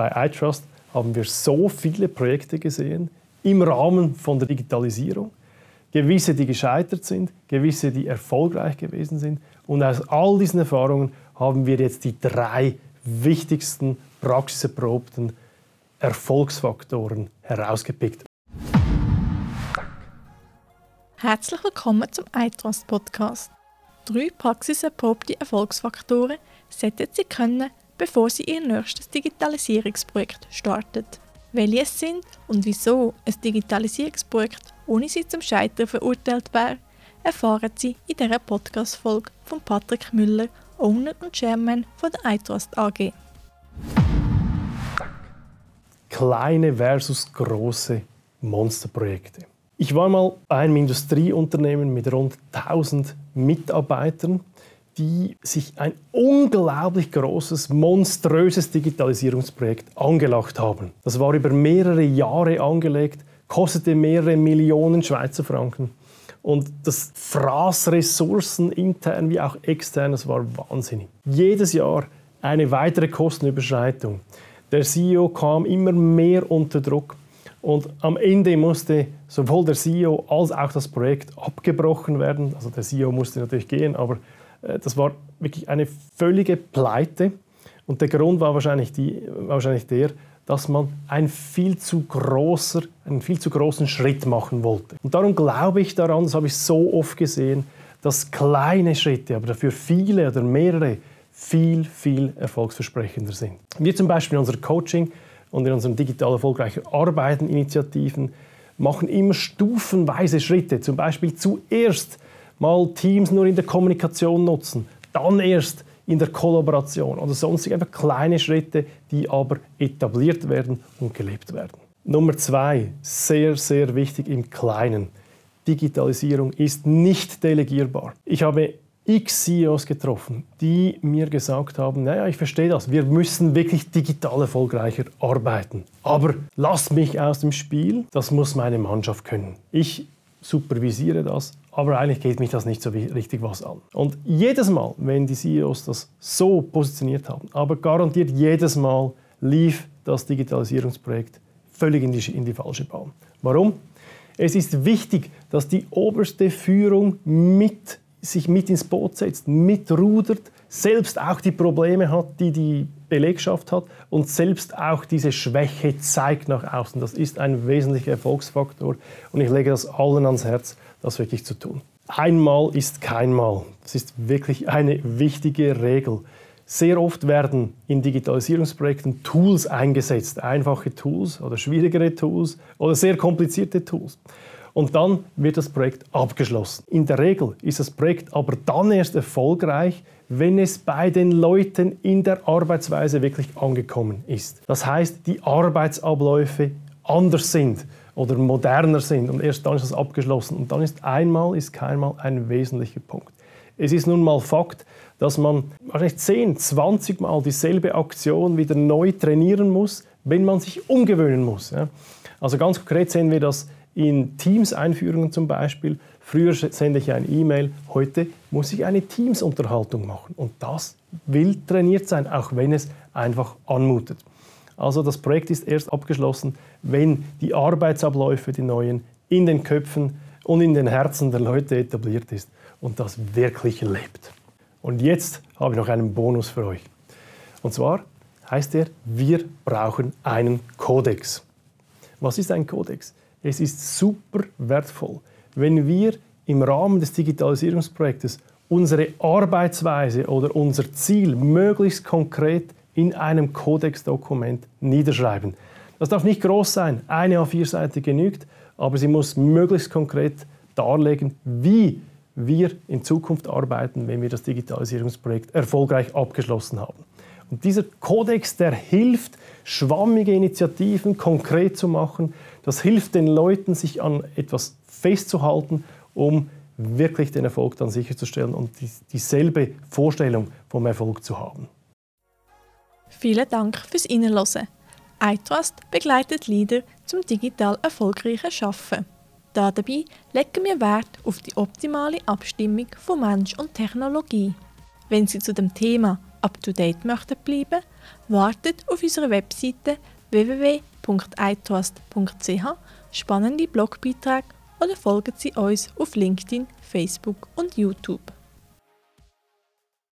bei iTrust haben wir so viele Projekte gesehen im Rahmen von der Digitalisierung. Gewisse, die gescheitert sind, gewisse, die erfolgreich gewesen sind. Und aus all diesen Erfahrungen haben wir jetzt die drei wichtigsten praxiserprobten Erfolgsfaktoren herausgepickt. Herzlich willkommen zum iTrust Podcast. Drei praxiserprobte Erfolgsfaktoren sollten Sie können, bevor Sie Ihr nächstes Digitalisierungsprojekt starten. Welche es sind und wieso ein Digitalisierungsprojekt ohne Sie zum Scheitern verurteilt wäre, erfahren Sie in dieser Podcast-Folge von Patrick Müller, Owner und Chairman von der iTrust AG. Kleine versus große Monsterprojekte. Ich war mal bei einem Industrieunternehmen mit rund 1000 Mitarbeitern, die sich ein unglaublich großes, monströses Digitalisierungsprojekt angelacht haben. Das war über mehrere Jahre angelegt, kostete mehrere Millionen Schweizer Franken. Und das fraß Ressourcen intern wie auch extern, das war wahnsinnig. Jedes Jahr eine weitere Kostenüberschreitung. Der CEO kam immer mehr unter Druck. Und am Ende musste sowohl der CEO als auch das Projekt abgebrochen werden. Also der CEO musste natürlich gehen, aber das war wirklich eine völlige Pleite. Und der Grund war wahrscheinlich, die, wahrscheinlich der, dass man ein viel zu großer, einen viel zu großen Schritt machen wollte. Und darum glaube ich daran, das habe ich so oft gesehen, dass kleine Schritte, aber dafür viele oder mehrere, viel, viel erfolgsversprechender sind. Wir zum Beispiel in unserem Coaching und in unseren digital erfolgreichen Arbeiten Initiativen machen immer stufenweise Schritte. Zum Beispiel zuerst mal Teams nur in der Kommunikation nutzen, dann erst in der Kollaboration oder sonstig einfach kleine Schritte, die aber etabliert werden und gelebt werden. Nummer zwei, sehr, sehr wichtig im Kleinen. Digitalisierung ist nicht delegierbar. Ich habe x CEOs getroffen, die mir gesagt haben, naja, ich verstehe das, wir müssen wirklich digital erfolgreicher arbeiten. Aber lasst mich aus dem Spiel, das muss meine Mannschaft können. Ich supervisiere das, aber eigentlich geht mich das nicht so richtig was an. Und jedes Mal, wenn die CEOs das so positioniert haben, aber garantiert jedes Mal lief das Digitalisierungsprojekt völlig in die, in die falsche Bahn. Warum? Es ist wichtig, dass die oberste Führung mit sich mit ins Boot setzt, mitrudert, selbst auch die Probleme hat, die die Belegschaft hat und selbst auch diese Schwäche zeigt nach außen. Das ist ein wesentlicher Erfolgsfaktor und ich lege das allen ans Herz, das wirklich zu tun. Einmal ist kein Mal. Das ist wirklich eine wichtige Regel. Sehr oft werden in Digitalisierungsprojekten Tools eingesetzt, einfache Tools oder schwierigere Tools oder sehr komplizierte Tools und dann wird das Projekt abgeschlossen. In der Regel ist das Projekt aber dann erst erfolgreich, wenn es bei den Leuten in der Arbeitsweise wirklich angekommen ist. Das heißt, die Arbeitsabläufe anders sind oder moderner sind und erst dann ist es abgeschlossen. Und dann ist einmal, ist keinmal ein wesentlicher Punkt. Es ist nun mal Fakt, dass man wahrscheinlich 10, 20 Mal dieselbe Aktion wieder neu trainieren muss, wenn man sich umgewöhnen muss. Also ganz konkret sehen wir das in Teams-Einführungen zum Beispiel. Früher sende ich eine E-Mail, heute muss ich eine Teams-Unterhaltung machen. Und das will trainiert sein, auch wenn es einfach anmutet. Also das Projekt ist erst abgeschlossen, wenn die Arbeitsabläufe, die neuen, in den Köpfen und in den Herzen der Leute etabliert ist und das wirklich lebt. Und jetzt habe ich noch einen Bonus für euch. Und zwar heißt er, wir brauchen einen Kodex. Was ist ein Kodex? Es ist super wertvoll, wenn wir im Rahmen des Digitalisierungsprojektes unsere Arbeitsweise oder unser Ziel möglichst konkret in einem Kodexdokument niederschreiben. Das darf nicht groß sein, eine A4-Seite genügt, aber sie muss möglichst konkret darlegen, wie wir in Zukunft arbeiten, wenn wir das Digitalisierungsprojekt erfolgreich abgeschlossen haben. Und dieser Kodex, der hilft, schwammige Initiativen konkret zu machen. Das hilft den Leuten, sich an etwas festzuhalten, um wirklich den Erfolg dann sicherzustellen und dieselbe Vorstellung vom Erfolg zu haben. Vielen Dank fürs Innenlesen. iTrust begleitet Leader zum digital erfolgreichen Schaffen. Dabei legen wir Wert auf die optimale Abstimmung von Mensch und Technologie. Wenn Sie zu dem Thema up-to-date möchten bleiben, wartet auf unserer Webseite www.itrust.ch spannende Blogbeiträge oder folgen Sie uns auf LinkedIn, Facebook und YouTube.